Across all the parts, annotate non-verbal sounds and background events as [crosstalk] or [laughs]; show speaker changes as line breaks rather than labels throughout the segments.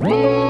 Whoa!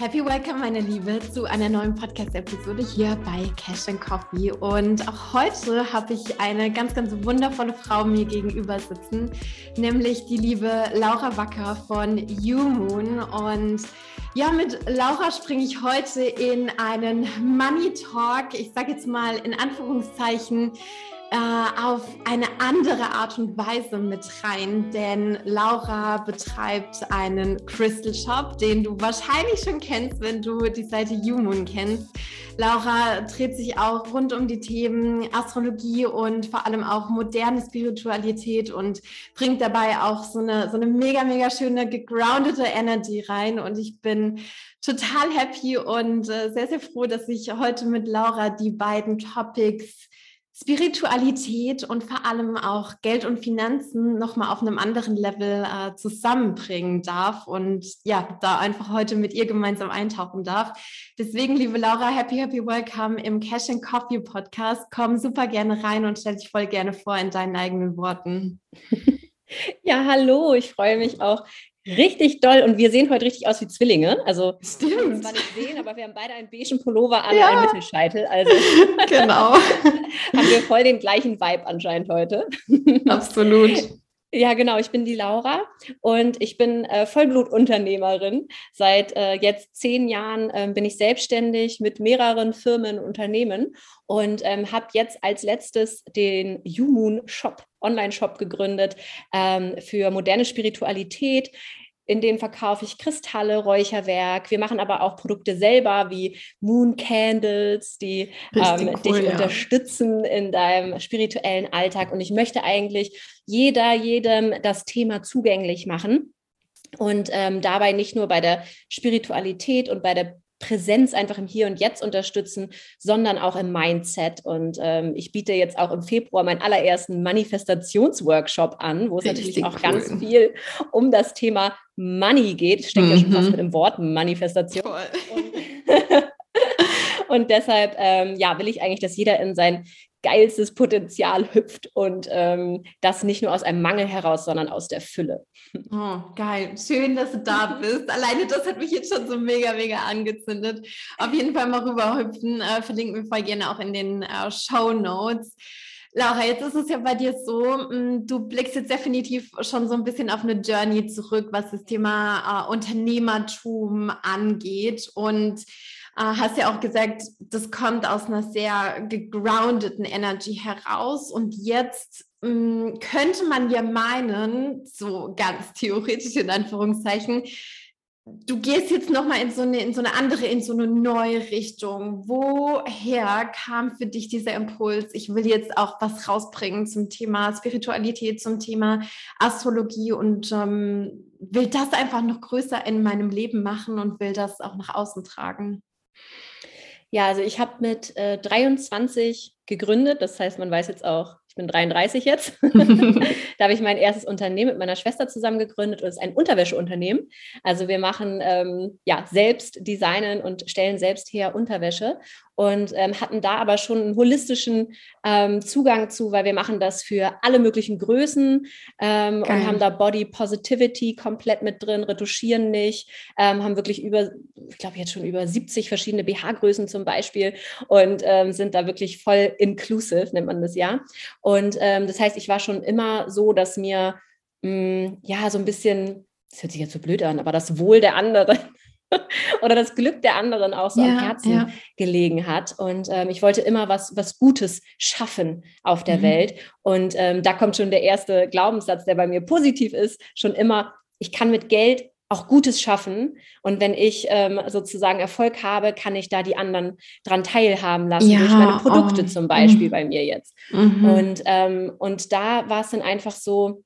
Happy Welcome, meine Liebe, zu einer neuen Podcast-Episode hier bei Cash and Coffee. Und auch heute habe ich eine ganz, ganz wundervolle Frau mir gegenüber sitzen, nämlich die liebe Laura Wacker von YouMoon. Und ja, mit Laura springe ich heute in einen Money Talk. Ich sage jetzt mal in Anführungszeichen äh, auf eine andere Art und Weise mit rein, denn Laura betreibt einen Crystal Shop, den du wahrscheinlich schon kennst, wenn du die Seite YouMoon kennst. Laura dreht sich auch rund um die Themen Astrologie und vor allem auch moderne Spiritualität und bringt dabei auch so eine, so eine mega, mega schöne gegroundete Energy rein. Und ich bin total happy und äh, sehr, sehr froh, dass ich heute mit Laura die beiden Topics Spiritualität und vor allem auch Geld und Finanzen nochmal auf einem anderen Level äh, zusammenbringen darf und ja, da einfach heute mit ihr gemeinsam eintauchen darf. Deswegen, liebe Laura, happy, happy welcome im Cash and Coffee Podcast. Komm super gerne rein und stell dich voll gerne vor in deinen eigenen Worten. [laughs]
Ja, hallo, ich freue mich auch richtig doll und wir sehen heute richtig aus wie Zwillinge. Also
Stimmt.
zwar nicht sehen, aber wir haben beide einen beigen Pullover an, ja. einen Mittelscheitel. Also [laughs]
genau. [laughs]
haben wir voll den gleichen Vibe anscheinend heute. [laughs]
Absolut.
Ja, genau. Ich bin die Laura und ich bin äh, Vollblutunternehmerin. Seit äh, jetzt zehn Jahren äh, bin ich selbstständig mit mehreren Firmen und Unternehmen und ähm, habe jetzt als letztes den YouMoon Shop, Online-Shop gegründet ähm, für moderne Spiritualität in denen verkaufe ich Kristalle, Räucherwerk. Wir machen aber auch Produkte selber wie Moon Candles, die ähm, cool, dich ja. unterstützen in deinem spirituellen Alltag. Und ich möchte eigentlich jeder, jedem das Thema zugänglich machen. Und ähm, dabei nicht nur bei der Spiritualität und bei der Präsenz einfach im Hier und Jetzt unterstützen, sondern auch im Mindset. Und ähm, ich biete jetzt auch im Februar meinen allerersten Manifestationsworkshop an, wo es Richtig natürlich auch cool. ganz viel um das Thema Money geht. Steckt mhm. ja schon fast mhm. mit dem Wort Manifestation. Und, [laughs] und, deshalb ähm, ja, will ich eigentlich, dass jeder in sein geilstes Potenzial hüpft und ähm, das nicht nur aus einem Mangel heraus, sondern aus der Fülle.
Oh, geil. Schön, dass du da [laughs] bist. Alleine das hat mich jetzt schon so mega, mega angezündet. Auf jeden Fall mal rüberhüpfen. Äh, verlinken wir voll gerne auch in den äh, Show Notes. Laura, jetzt ist es ja bei dir so, mm, du blickst jetzt definitiv schon so ein bisschen auf eine Journey zurück, was das Thema äh, Unternehmertum angeht. Und hast ja auch gesagt, das kommt aus einer sehr gegroundeten Energy heraus. Und jetzt mh, mm, könnte man ja meinen, so ganz [laughs] theoretisch in Anführungszeichen, du gehst jetzt nochmal in so eine, in so eine andere, in so eine neue Richtung. Woher kam für dich dieser Impuls? Ich will jetzt auch was rausbringen zum Thema Spiritualität, zum Thema Astrologie und ähm, will das einfach noch größer in meinem Leben machen und will das auch nach außen tragen.
Ja, also ich habe mit äh, 23 gegründet. Das heißt, man weiß jetzt auch, ich bin 33 jetzt. [laughs] [laughs] da habe ich mein erstes Unternehmen mit meiner Schwester zusammen gegründet und es ist ein Unterwäscheunternehmen. Also wir machen ähm, ja selbst designen und stellen selbst her Unterwäsche und ähm, hatten da aber schon einen holistischen ähm, Zugang zu, weil wir machen das für alle möglichen Größen ähm, und haben da Body Positivity komplett mit drin, retuschieren nicht, ähm, haben wirklich über, ich glaube jetzt schon über 70 verschiedene BH-Größen zum Beispiel und ähm, sind da wirklich voll inclusive, nennt man das ja. Und ähm, das heißt, ich war schon immer so, dass mir mh, mm, ja so ein bisschen das hört sich jetzt so blöd an, aber das Wohl der anderen [laughs] oder das Glück der anderen auch so ja, am Herzen ja. gelegen hat. Und ähm, ich wollte immer was, was Gutes schaffen auf der mhm. Welt. Und ähm, da kommt schon der erste Glaubenssatz, der bei mir positiv ist, schon immer, ich kann mit Geld auch Gutes schaffen. Und wenn ich ähm, sozusagen Erfolg habe, kann ich da die anderen dran teilhaben lassen, ja, durch meine Produkte oh. zum Beispiel mhm. bei mir jetzt. Mhm. Und, ähm, und da war es dann einfach so,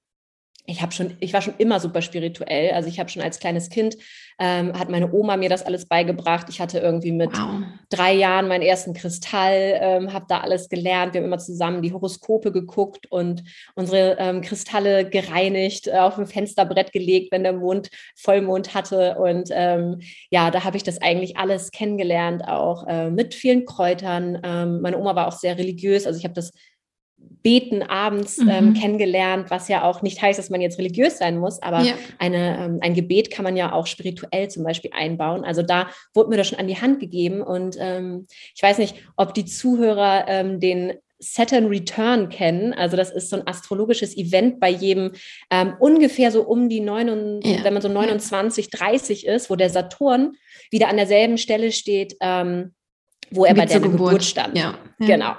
ich habe schon, ich war schon immer super spirituell. Also ich habe schon als kleines Kind ähm, hat meine Oma mir das alles beigebracht. Ich hatte irgendwie mit wow. drei Jahren meinen ersten Kristall, ähm, habe da alles gelernt. Wir haben immer zusammen die Horoskope geguckt und unsere ähm, Kristalle gereinigt, äh, auf ein Fensterbrett gelegt, wenn der Mond Vollmond hatte. Und ähm, ja, da habe ich das eigentlich alles kennengelernt, auch äh, mit vielen Kräutern. Ähm, meine Oma war auch sehr religiös. Also ich habe das Beten abends ähm, mhm. ähm, kennengelernt, was ja auch nicht heißt, dass man jetzt religiös sein muss, aber ja. eine, ähm, ein Gebet kann man ja auch spirituell zum Beispiel einbauen. Also da wurde mir das schon an die Hand gegeben und ähm, ich weiß nicht, ob die Zuhörer ähm, den Saturn Return kennen. Also das ist so ein astrologisches Event bei jedem ähm, ungefähr so um die 9, ja. wenn man so 29, 30 ist, wo der Saturn wieder an derselben Stelle steht, ähm, wo er Wie bei der Geburt. Geburt, stand. Ja. Genau.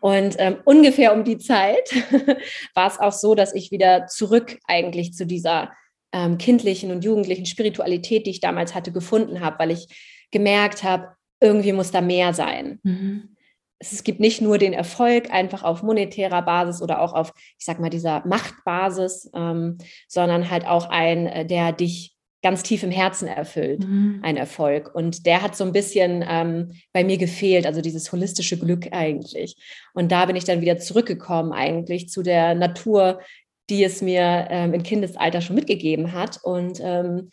Und ähm, ungefähr um die Zeit [laughs] war es auch so, dass ich wieder zurück eigentlich zu dieser ähm, kindlichen und jugendlichen Spiritualität, die ich damals hatte, gefunden habe, weil ich gemerkt habe, irgendwie muss da mehr sein. Mhm. Es gibt nicht nur den Erfolg einfach auf monetärer Basis oder auch auf, ich sag mal, dieser Machtbasis, ähm, sondern halt auch ein, äh, der dich ganz tief im Herzen erfüllt, mhm. ein Erfolg. Und der hat so ein bisschen ähm, bei mir gefehlt, also dieses holistische Glück eigentlich. Und da bin ich dann wieder zurückgekommen eigentlich zu der Natur, die es mir ähm, im Kindesalter schon mitgegeben hat. Und ähm,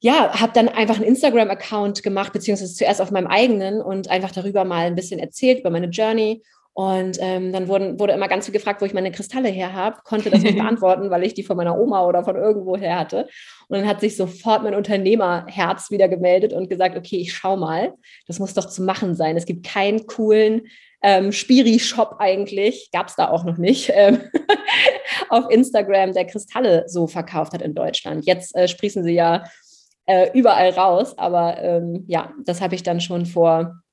ja, habe dann einfach einen Instagram-Account gemacht, beziehungsweise zuerst auf meinem eigenen und einfach darüber mal ein bisschen erzählt über meine Journey und ähm, dann wurden, wurde immer ganz viel gefragt, wo ich meine Kristalle her habe, konnte das nicht [laughs] beantworten, weil ich die von meiner Oma oder von irgendwo her hatte. Und dann hat sich sofort mein Unternehmerherz wieder gemeldet und gesagt, okay, ich schau mal, das muss doch zu machen sein. Es gibt keinen coolen ähm, Spiri-Shop eigentlich, gab es da auch noch nicht, ähm, [laughs] auf Instagram, der Kristalle so verkauft hat in Deutschland. Jetzt äh, sprießen sie ja äh, überall raus, aber ähm, ja, das habe ich dann schon vor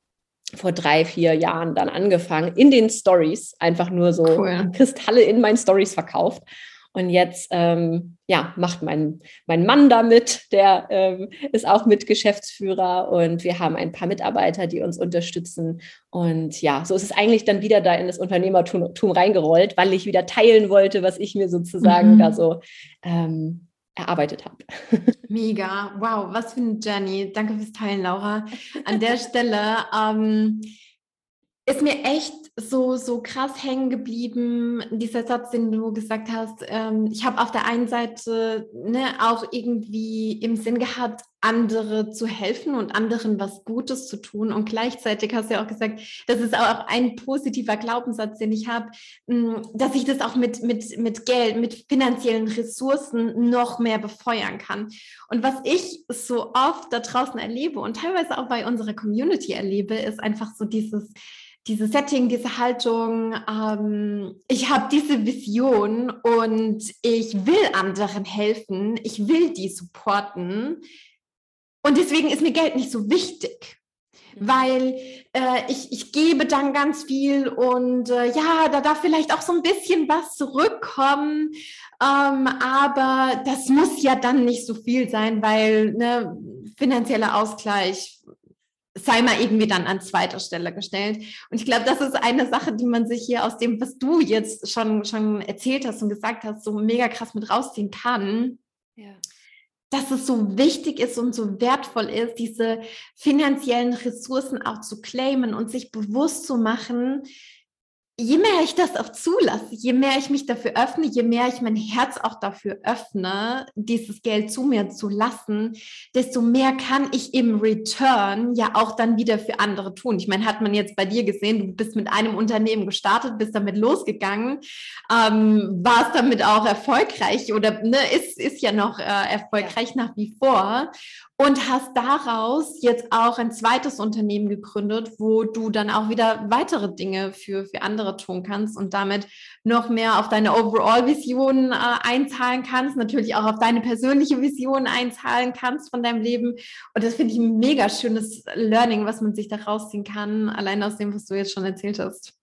vor drei, vier Jahren dann angefangen, in den Stories, einfach nur so cool. Kristalle in meinen Stories verkauft. Und jetzt ähm, ja, macht mein, mein Mann damit, der ähm, ist auch Mitgeschäftsführer und wir haben ein paar Mitarbeiter, die uns unterstützen. Und ja, so ist es eigentlich dann wieder da in das Unternehmertum reingerollt, weil ich wieder teilen wollte, was ich mir sozusagen mhm. da so ähm, erarbeitet habe.
Mega, wow, was für eine Journey. Danke fürs Teilen, Laura. An der [laughs] Stelle ähm, ist mir echt so, so krass hängen geblieben, dieser Satz, den du gesagt hast. Ähm, ich habe auf der einen Seite ne, auch irgendwie im Sinn gehabt, andere zu helfen und anderen was Gutes zu tun. Und gleichzeitig hast du ja auch gesagt, das ist auch ein positiver Glaubenssatz, den ich habe, hm, dass ich das auch mit, mit, mit Geld, mit finanziellen Ressourcen noch mehr befeuern kann. Und was ich so oft da draußen erlebe und teilweise auch bei unserer Community erlebe, ist einfach so dieses, dieses Setting, diese Haltung, ähm, ich habe diese Vision und ich will anderen helfen, ich will die supporten. Und deswegen ist mir Geld nicht so wichtig, mhm. weil äh, ich, ich gebe dann ganz viel und äh, ja, da darf vielleicht auch so ein bisschen was zurückkommen, ähm, aber das muss ja dann nicht so viel sein, weil ne, finanzieller Ausgleich sei mal irgendwie dann an zweiter Stelle gestellt. Und ich glaube, das ist eine Sache, die man sich hier aus dem, was du jetzt schon, schon erzählt hast und gesagt hast, so mega krass mit rausziehen kann. Ja. Dass es so wichtig ist und so wertvoll ist, diese finanziellen Ressourcen auch zu claimen und sich bewusst zu machen, je mehr ich das auch zulasse, je mehr ich mich dafür öffne, je mehr ich mein Herz auch dafür öffne, dieses Geld zu mir zu lassen, desto mehr kann ich im Return ja auch dann wieder für andere tun. Ich meine, hat man jetzt bei dir gesehen, du bist mit einem Unternehmen gestartet, bist damit losgegangen, ähm, warst damit auch erfolgreich oder ne, ist, ist ja noch äh, erfolgreich ja. nach wie vor und hast daraus jetzt auch ein zweites Unternehmen gegründet, wo du dann auch wieder weitere Dinge für, für andere tun kannst und damit noch mehr auf deine Overall-Vision äh, einzahlen kannst, natürlich auch auf deine persönliche Vision einzahlen kannst von deinem Leben. Und das finde ich ein mega schönes Learning, was man sich da rausziehen kann, allein aus dem, was du jetzt schon erzählt hast.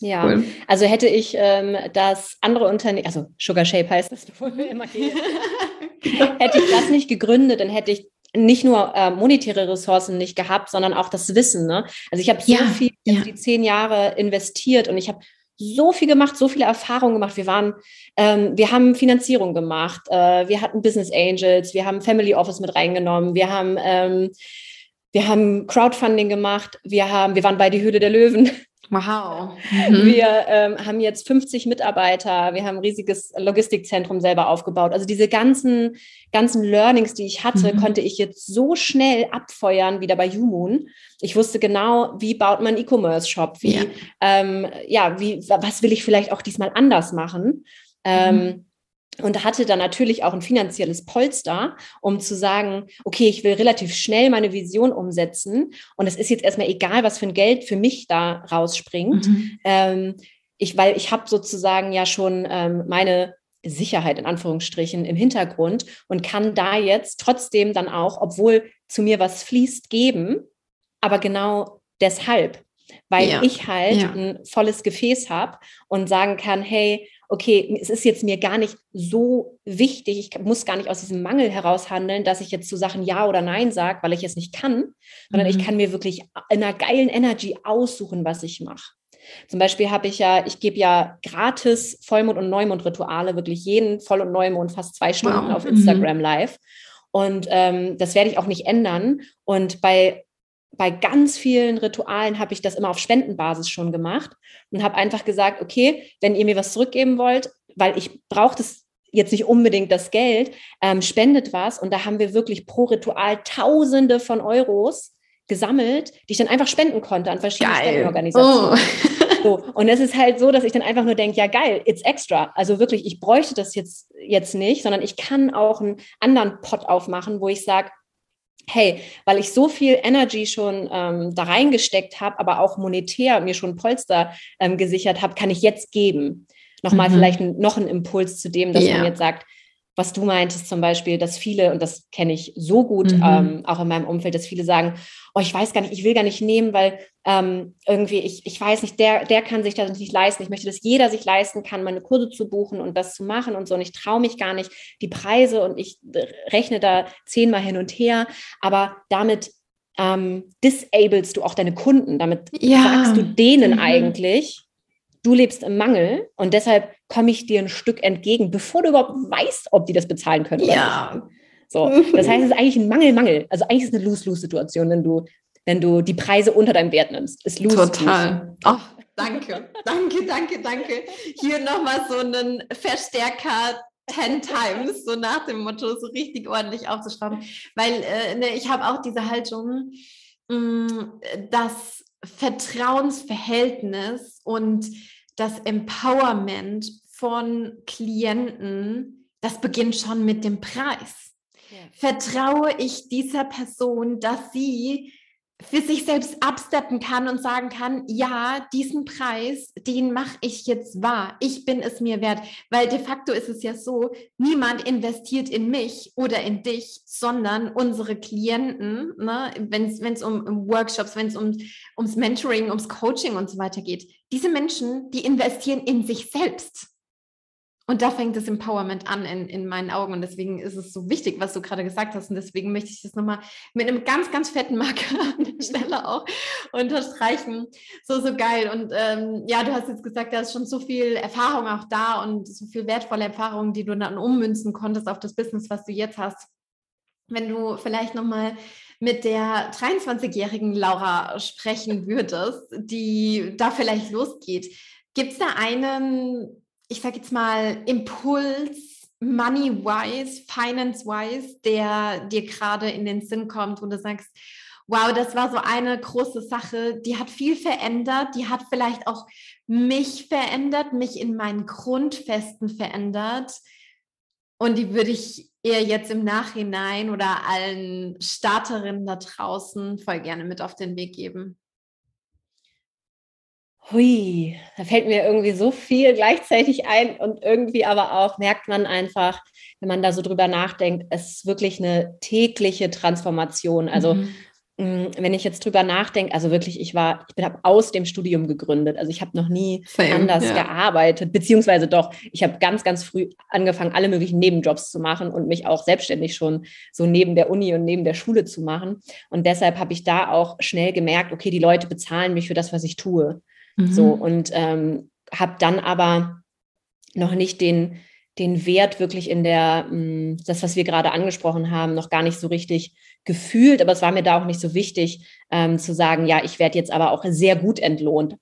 Ja, cool. also hätte ich ähm, das andere Unternehmen, also Sugar Shape heißt das, bevor wir immer gehen. [laughs] [laughs] hätte ich das nicht gegründet, dann hätte ich nicht nur äh, monetäre Ressourcen nicht gehabt, sondern auch das Wissen. Ne? Also ich habe so ja, viel ja. die zehn Jahre investiert und ich habe so viel gemacht, so viele Erfahrungen gemacht. Wir waren, ähm, wir haben Finanzierung gemacht, äh, wir hatten Business Angels, wir haben Family Office mit reingenommen, wir haben ähm, wir haben Crowdfunding gemacht, wir haben, wir waren bei die Höhle der Löwen.
Wow.
Mhm. Wir ähm, haben jetzt 50 Mitarbeiter, wir haben ein riesiges Logistikzentrum selber aufgebaut. Also diese ganzen, ganzen Learnings, die ich hatte, mhm. konnte ich jetzt so schnell abfeuern, wieder bei Humoon. Ich wusste genau, wie baut man E-Commerce-Shop, wie, ja. Ähm, ja, wie, was will ich vielleicht auch diesmal anders machen. Ähm, mhm und hatte dann natürlich auch ein finanzielles Polster, um zu sagen, okay, ich will relativ schnell meine Vision umsetzen und es ist jetzt erstmal egal, was für ein Geld für mich da rausspringt. Mhm. Ähm, ich, weil ich habe sozusagen ja schon ähm, meine Sicherheit in Anführungsstrichen im Hintergrund und kann da jetzt trotzdem dann auch, obwohl zu mir was fließt, geben, aber genau deshalb, weil ja. ich halt ja. ein volles Gefäß habe und sagen kann, hey, okay, es ist jetzt mir gar nicht so wichtig, ich muss gar nicht aus diesem Mangel heraus handeln, dass ich jetzt zu Sachen Ja oder Nein sage, weil ich es nicht kann, sondern mhm. ich kann mir wirklich in einer geilen Energy aussuchen, was ich mache. Zum Beispiel habe ich ja, ich gebe ja gratis Vollmond- und Neumond-Rituale, wirklich jeden Voll- und Neumond fast zwei Stunden wow. auf Instagram mhm. live. Und ähm, das werde ich auch nicht ändern. Und bei bei ganz vielen Ritualen habe ich das immer auf Spendenbasis schon gemacht und habe einfach gesagt, okay, wenn ihr mir was zurückgeben wollt, weil ich brauche das jetzt nicht unbedingt das Geld, ähm, spendet was. Und da haben wir wirklich pro Ritual Tausende von Euros gesammelt, die ich dann einfach spenden konnte an verschiedene geil. Spendenorganisationen. Oh. So, und es ist halt so, dass ich dann einfach nur denke, ja geil, it's extra. Also wirklich, ich bräuchte das jetzt, jetzt nicht, sondern ich kann auch einen anderen Pot aufmachen, wo ich sage, hey, weil ich so viel Energy schon ähm, da reingesteckt habe, aber auch monetär mir schon Polster ähm, gesichert habe, kann ich jetzt geben. Nochmal mhm. vielleicht noch ein Impuls zu dem, dass ja. man jetzt sagt, was du meintest zum Beispiel, dass viele, und das kenne ich so gut, mhm. ähm, auch in meinem Umfeld, dass viele sagen, oh, ich weiß gar nicht, ich will gar nicht nehmen, weil ähm, irgendwie, ich, ich weiß nicht, der, der kann sich das nicht leisten. Ich möchte, dass jeder sich leisten kann, meine Kurse zu buchen und das zu machen und so. Und ich traue mich gar nicht, die Preise und ich rechne da zehnmal hin und her. Aber damit ähm, disablest du auch deine Kunden. Damit ja. sagst du denen mhm. eigentlich, du lebst im Mangel und deshalb komme ich dir ein Stück entgegen, bevor du überhaupt weißt, ob die das bezahlen können.
Ja.
So, das heißt, es ist eigentlich ein Mangel-Mangel. Also eigentlich ist es eine Lose-Lose-Situation, wenn du, wenn du die Preise unter deinem Wert nimmst. Ist lose,
Total. Oh, danke, danke, danke, danke. Hier nochmal so einen Verstärker 10 times, so nach dem Motto, so richtig ordentlich aufzuschrauben. Weil äh, ne, ich habe auch diese Haltung, mh, mm, das Vertrauensverhältnis und das Empowerment von Klienten, das beginnt schon mit dem Preis. Ja. Vertraue ich dieser Person, dass sie für sich selbst absteppen kann und sagen kann, ja, diesen Preis, den mache ich jetzt wahr. Ich bin es mir wert. Weil de facto ist es ja so, niemand investiert in mich oder in dich, sondern unsere Klienten, ne, wenn es um, Workshops, wenn es um, ums Mentoring, ums Coaching und so weiter geht. Diese Menschen, die investieren in sich selbst. Und da fängt das Empowerment an in, in meinen Augen. Und deswegen ist es so wichtig, was du gerade gesagt hast. Und deswegen möchte ich das nochmal mit einem ganz, ganz fetten Marker [laughs] an der Stelle auch unterstreichen. So, so geil. Und ähm, ja, du hast jetzt gesagt, da ist schon so viel Erfahrung auch da und so viel wertvolle Erfahrung, die du dann ummünzen konntest auf das Business, was du jetzt hast. Wenn du vielleicht nochmal mit der 23-jährigen Laura sprechen würdest, die da vielleicht losgeht. Gibt es da einen ich sage jetzt mal, Impuls, money-wise, finance-wise, der dir gerade in den Sinn kommt, wo du sagst, wow, das war so eine große Sache, die hat viel verändert, die hat vielleicht auch mich verändert, mich in meinen Grundfesten verändert. Und die würde ich eher jetzt im Nachhinein oder allen Starterinnen da draußen voll gerne mit auf den Weg geben.
Hui, da fällt mir irgendwie so viel gleichzeitig ein und irgendwie aber auch merkt man einfach, wenn man da so drüber nachdenkt, es ist wirklich eine tägliche Transformation. Also mhm. Mm, wenn ich jetzt drüber nachdenke, also wirklich, ich war, ich habe aus dem Studium gegründet. Also ich habe noch nie Same, anders ja. gearbeitet, beziehungsweise doch, ich habe ganz, ganz früh angefangen, alle möglichen Nebenjobs zu machen und mich auch selbstständig schon so neben der Uni und neben der Schule zu machen. Und deshalb habe ich da auch schnell gemerkt, okay, die Leute bezahlen mich für das, was ich tue. Mhm. So, und ähm, habe dann aber noch nicht den, den Wert wirklich in der, hm, das, was wir gerade angesprochen haben, noch gar nicht so richtig gefühlt. Aber es war mir da auch nicht so wichtig ähm, zu sagen, ja, ich werde jetzt aber auch sehr gut entlohnt.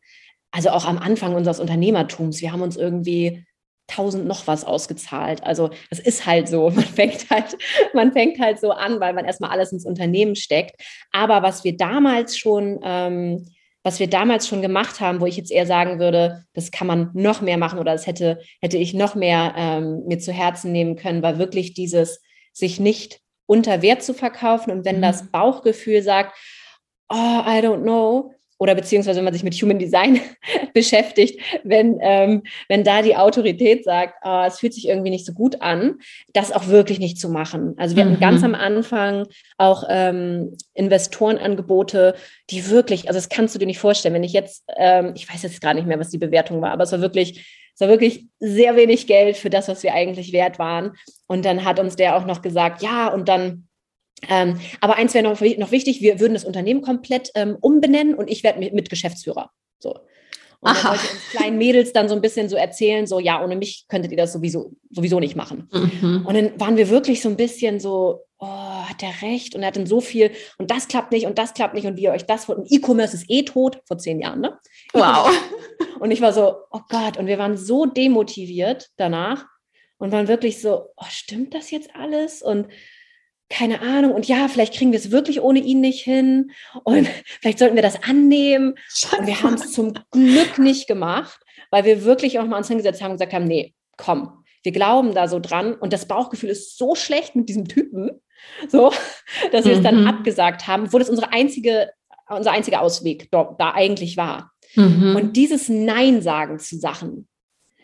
Also auch am Anfang unseres Unternehmertums, wir haben uns irgendwie tausend noch was ausgezahlt. Also das ist halt so. [laughs] Man fängt halt, man fängt halt so an, weil man erstmal alles ins Unternehmen steckt. Aber was wir damals schon ähm, was wir damals schon gemacht haben, wo ich jetzt eher sagen würde, das kann man noch mehr machen oder das hätte, hätte ich noch mehr ähm, mir zu Herzen nehmen können, war wirklich dieses, sich nicht unter Wert zu verkaufen und wenn mhm. das Bauchgefühl sagt, oh, I don't know, oder beziehungsweise wenn man sich mit Human Design [laughs] beschäftigt, wenn, ähm, wenn da die Autorität sagt, oh, es fühlt sich irgendwie nicht so gut an, das auch wirklich nicht zu machen. Also wir mhm. hatten ganz am Anfang auch ähm, Investorenangebote, die wirklich, also das kannst du dir nicht vorstellen, wenn ich jetzt, ähm, ich weiß jetzt gar nicht mehr, was die Bewertung war, aber es war wirklich es war wirklich sehr wenig Geld für das, was wir eigentlich wert waren. Und dann hat uns der auch noch gesagt, ja, und dann ähm, aber eins wäre noch, noch, wichtig, wir würden das Unternehmen komplett ähm, umbenennen und ich werde mit, mit, Geschäftsführer. So. Und dann wollte uns kleinen Mädels dann so ein bisschen so erzählen, so ja, ohne mich könntet ihr das sowieso, sowieso nicht machen. Mhm. Und dann waren wir wirklich so ein bisschen so, oh, hat der recht? Und er hat dann so viel und das klappt nicht und das klappt nicht und wie ihr euch das wollt. Und E-Commerce ist eh tot, vor zehn Jahren, ne?
Wow. [laughs]
Und ich war so, oh Gott, und wir waren so demotiviert danach und waren wirklich so, oh, stimmt das jetzt alles? Und keine Ahnung, und ja, vielleicht kriegen wir es wirklich ohne ihn nicht hin und [laughs] vielleicht sollten wir das annehmen. Und wir haben es zum Glück nicht gemacht, weil wir wirklich auch mal uns hingesetzt haben und gesagt haben, nee, komm, wir glauben da so dran und das Bauchgefühl ist so schlecht mit diesem Typen, so, [laughs] dass wir mhm. es dann mhm. abgesagt haben, obwohl das unsere einzige, unser einziger Ausweg da, da eigentlich war. Mhm. Und dieses Nein sagen zu Sachen,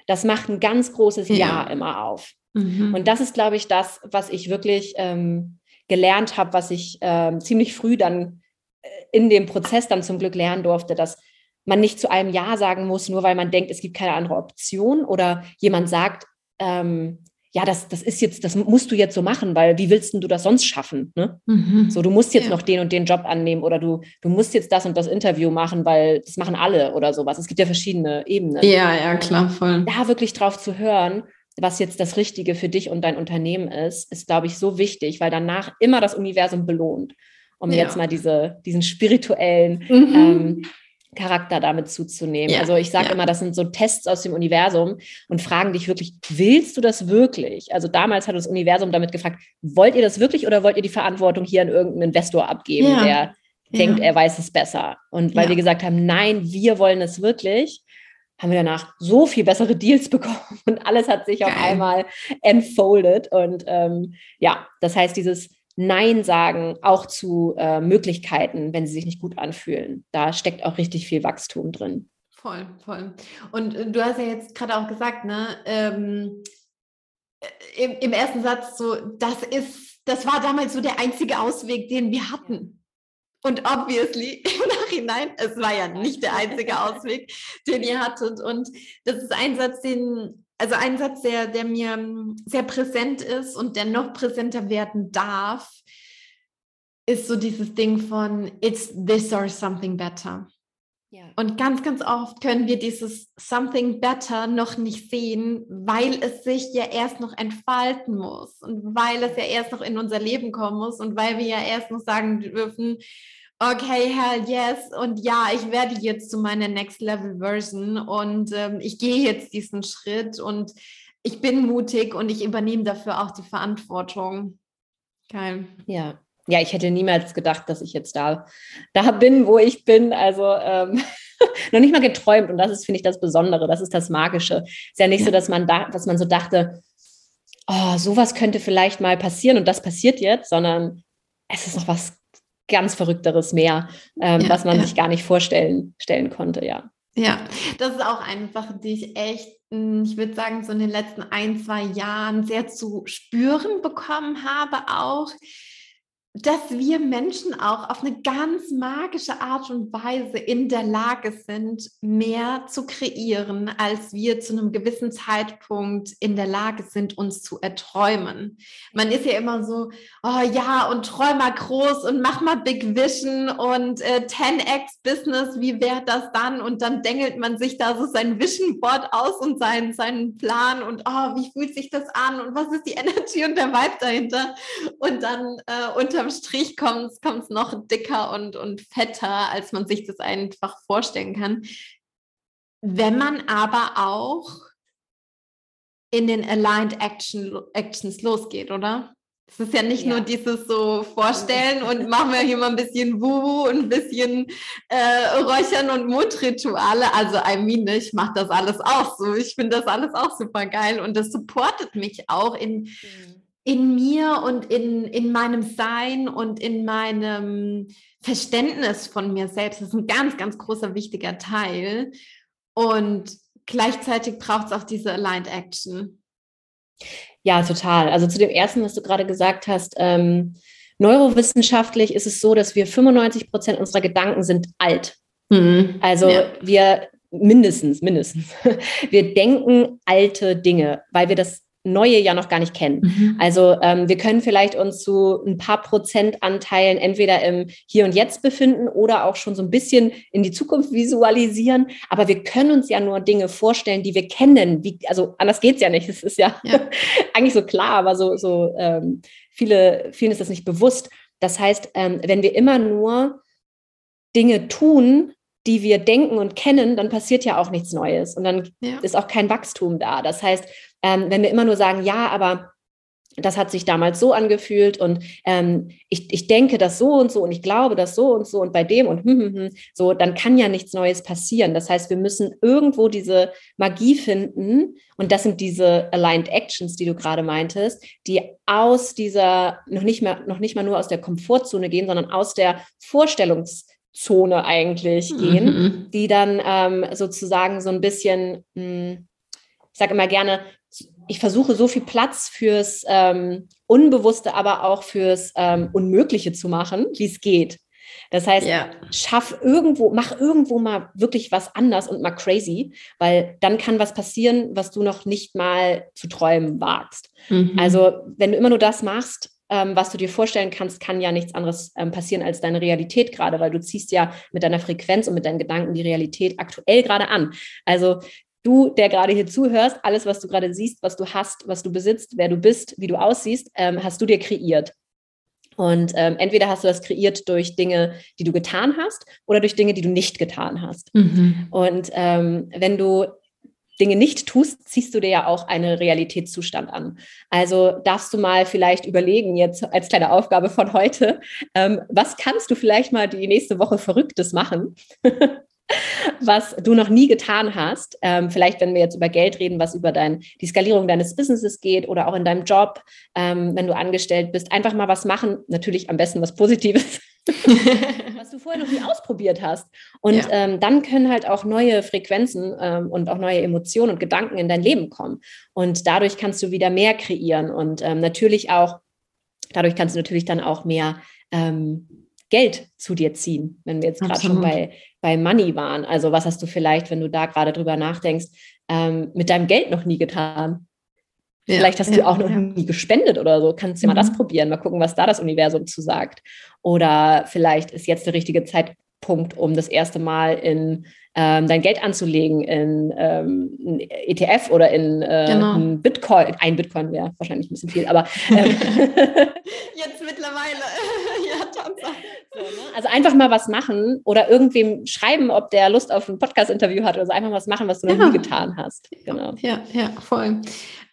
das macht ein ganz großes Ja, ja immer auf. Mhm. Und das ist, glaube ich, das, was ich wirklich ähm, gelernt habe, was ich ähm, ziemlich früh dann äh, in dem Prozess dann zum Glück lernen durfte, dass man nicht zu einem Ja sagen muss, nur weil man denkt, es gibt keine andere Option oder jemand sagt, ähm, ja, das, das ist jetzt, das musst du jetzt so machen, weil wie willst du das sonst schaffen? Ne? Mhm. So, du musst jetzt ja. noch den und den Job annehmen oder du, du musst jetzt das und das Interview machen, weil das machen alle oder sowas. Es gibt ja verschiedene Ebenen.
Ja, ja, klar, voll.
Da wirklich drauf zu hören was jetzt das Richtige für dich und dein Unternehmen ist, ist, glaube ich, so wichtig, weil danach immer das Universum belohnt, um ja. jetzt mal diese, diesen spirituellen mhm. ähm, Charakter damit zuzunehmen. Ja, also ich sage ja. immer, das sind so Tests aus dem Universum und fragen dich wirklich, willst du das wirklich? Also damals hat das Universum damit gefragt, wollt ihr das wirklich oder wollt ihr die Verantwortung hier an irgendeinen Investor abgeben, ja. der denkt, er weiß es besser? Und weil wir gesagt haben, nein, wir wollen es wirklich, haben wir danach so viel bessere Deals [laughs] bekommen und alles hat sich auf einmal entfolded. Und ähm, ja, das heißt, dieses Nein sagen auch zu äh, Möglichkeiten, wenn sie sich nicht gut anfühlen, da steckt auch richtig viel Wachstum drin.
Voll, voll. Und äh, du hast ja jetzt gerade auch gesagt, ne, ähm, äh, im, im ersten Satz so, das ist, das war damals so der einzige Ausweg, den wir hatten. Und obviously [laughs] im Nachhinein, es war ja nicht der einzige Ausweg, den ihr hattet. Und das ist ein Satz, den, also ein Satz, der, der mir sehr präsent ist und der noch präsenter werden darf, ist so dieses Ding von It's this or something better. Ja. Und ganz, ganz oft können wir dieses Something Better noch nicht sehen, weil es sich ja erst noch entfalten muss und weil es ja erst noch in unser Leben kommen muss und weil wir ja erst noch sagen dürfen, okay, hell yes und ja, ich werde jetzt zu meiner Next Level Version und ähm, ich gehe jetzt diesen Schritt und ich bin mutig und ich übernehme dafür auch die Verantwortung.
Geil. Ja, ja, ich hätte niemals gedacht, dass ich jetzt da, da bin, wo ich bin. Also ähm, [laughs] noch nicht mal geträumt. Und das ist, finde ich, das Besondere. Das ist das Magische. Ist ja nicht ja. so, dass man da, dass man so dachte, oh, sowas könnte vielleicht mal passieren und das passiert jetzt, sondern es ist noch was ganz Verrückteres mehr, ähm, ja, was man ja. sich gar nicht vorstellen stellen konnte, ja.
Ja, das ist auch eine Sache, die ich echt, hm, ich würde sagen, so in den letzten ein, zwei Jahren sehr zu spüren bekommen habe auch dass wir Menschen auch auf eine ganz magische Art und Weise in der Lage sind, mehr zu kreieren, als wir zu einem gewissen Zeitpunkt in der Lage sind, uns zu erträumen. Man ist ja immer so, oh ja, und träum mal groß und mach mal Big Vision und äh, 10x Business, wie wäre das dann? Und dann dengelt man sich da so sein Vision Board aus und seinen, seinen Plan und oh, wie fühlt sich das an und was ist die [laughs] Energy und der Vibe dahinter? Und dann äh, unter unterm Strich kommt es noch dicker und, und fetter, als man sich das einfach vorstellen kann. Wenn man aber auch in den Aligned Action, Actions losgeht, oder? Es ist ja nicht ja. nur dieses so Vorstellen und [laughs] machen wir hier mal ein bisschen Wuhu und ein bisschen äh, Räuchern und Mundrituale. Also, I mean, ich mache das alles auch so. Ich finde das alles auch super geil und das supportet mich auch in, mhm in mir und in, in meinem Sein und in meinem Verständnis von mir selbst. Das ist ein ganz, ganz großer, wichtiger Teil. Und gleichzeitig braucht es auch diese Aligned Action.
Ja, total. Also zu dem ersten, was du gerade gesagt hast, ähm, neurowissenschaftlich ist es so, dass wir 95 Prozent unserer Gedanken sind alt. Mhm. Also ja. wir mindestens, mindestens, [laughs] wir denken alte Dinge, weil wir das Neue ja noch gar nicht kennen. Mhm. Also ähm, wir können vielleicht uns zu ein paar Prozentanteilen entweder im Hier und Jetzt befinden oder auch schon so ein bisschen in die Zukunft visualisieren. Aber wir können uns ja nur Dinge vorstellen, die wir kennen. Wie, also anders geht's ja nicht. Es ist ja, ja. [laughs] eigentlich so klar, aber so, so ähm, viele, vielen ist das nicht bewusst. Das heißt, ähm, wenn wir immer nur Dinge tun, die wir denken und kennen, dann passiert ja auch nichts Neues und dann ja. ist auch kein Wachstum da. Das heißt, ähm, wenn wir immer nur sagen, ja, aber das hat sich damals so angefühlt und ähm, ich, ich denke das so und so und ich glaube das so und so und bei dem und hm, hm, hm, so, dann kann ja nichts Neues passieren. Das heißt, wir müssen irgendwo diese Magie finden und das sind diese Aligned Actions, die du gerade meintest, die aus dieser, noch nicht mehr, noch nicht mal nur aus der Komfortzone gehen, sondern aus der Vorstellungszone eigentlich gehen, mhm. die dann ähm, sozusagen so ein bisschen, mh, hm, ich sage immer gerne, ich versuche so viel Platz fürs ähm, Unbewusste, aber auch fürs ähm, Unmögliche zu machen, wie es geht. Das heißt, ja. schaff irgendwo, mach irgendwo mal wirklich was anders und mal crazy, weil dann kann was passieren, was du noch nicht mal zu träumen wagst. Mhm. Also, wenn du immer nur das machst, ähm, was du dir vorstellen kannst, kann ja nichts anderes ähm, passieren als deine Realität gerade, weil du ziehst ja mit deiner Frequenz und mit deinen Gedanken die Realität aktuell gerade an. Also du, der gerade hier zuhörst, alles, was du gerade siehst, was du hast, was du besitzt, wer du bist, wie du aussiehst, ähm, hast du dir kreiert. Und ähm, entweder hast du das kreiert durch Dinge, die du getan hast, oder durch Dinge, die du nicht getan hast. Mhm. Und ähm, wenn du Dinge nicht tust, ziehst du dir ja auch einen Realitätszustand an. Also darfst du mal vielleicht überlegen, jetzt als kleine Aufgabe von heute, ähm, was kannst du vielleicht mal die nächste Woche Verrücktes machen? [laughs] was du noch nie getan hast. Ähm, vielleicht, wenn wir jetzt über Geld reden, was über dein, die Skalierung deines Businesses geht oder auch in deinem Job, ähm, wenn du angestellt bist, einfach mal was machen. Natürlich am besten was Positives, [laughs] was du vorher noch nie ausprobiert hast. Und ja. ähm, dann können halt auch neue Frequenzen ähm, und auch neue Emotionen und Gedanken in dein Leben kommen. Und dadurch kannst du wieder mehr kreieren und ähm, natürlich auch, dadurch kannst du natürlich dann auch mehr ähm, Geld zu dir ziehen, wenn wir jetzt gerade schon bei, bei Money waren. Also was hast du vielleicht, wenn du da gerade drüber nachdenkst, ähm, mit deinem Geld noch nie getan? Ja, vielleicht hast ja, du auch noch ja. nie gespendet oder so. Kannst du mhm. mal das mhm. probieren, mal gucken, was da das Universum zu sagt. Oder vielleicht ist jetzt der richtige Zeitpunkt, um das erste Mal in ähm, dein Geld anzulegen in ähm, ein ETF oder in äh, genau. ein Bitcoin. Ein Bitcoin wäre wahrscheinlich ein bisschen viel, aber ähm, [laughs] [laughs]
jetzt mittlerweile. [laughs] ja, Tatsache.
So, ne? Also einfach mal was machen oder irgendwem schreiben, ob der Lust auf ein Podcast-Interview hat oder so. Einfach was machen, was du noch ja. nie getan hast.
Genau. Ja, ja, voll.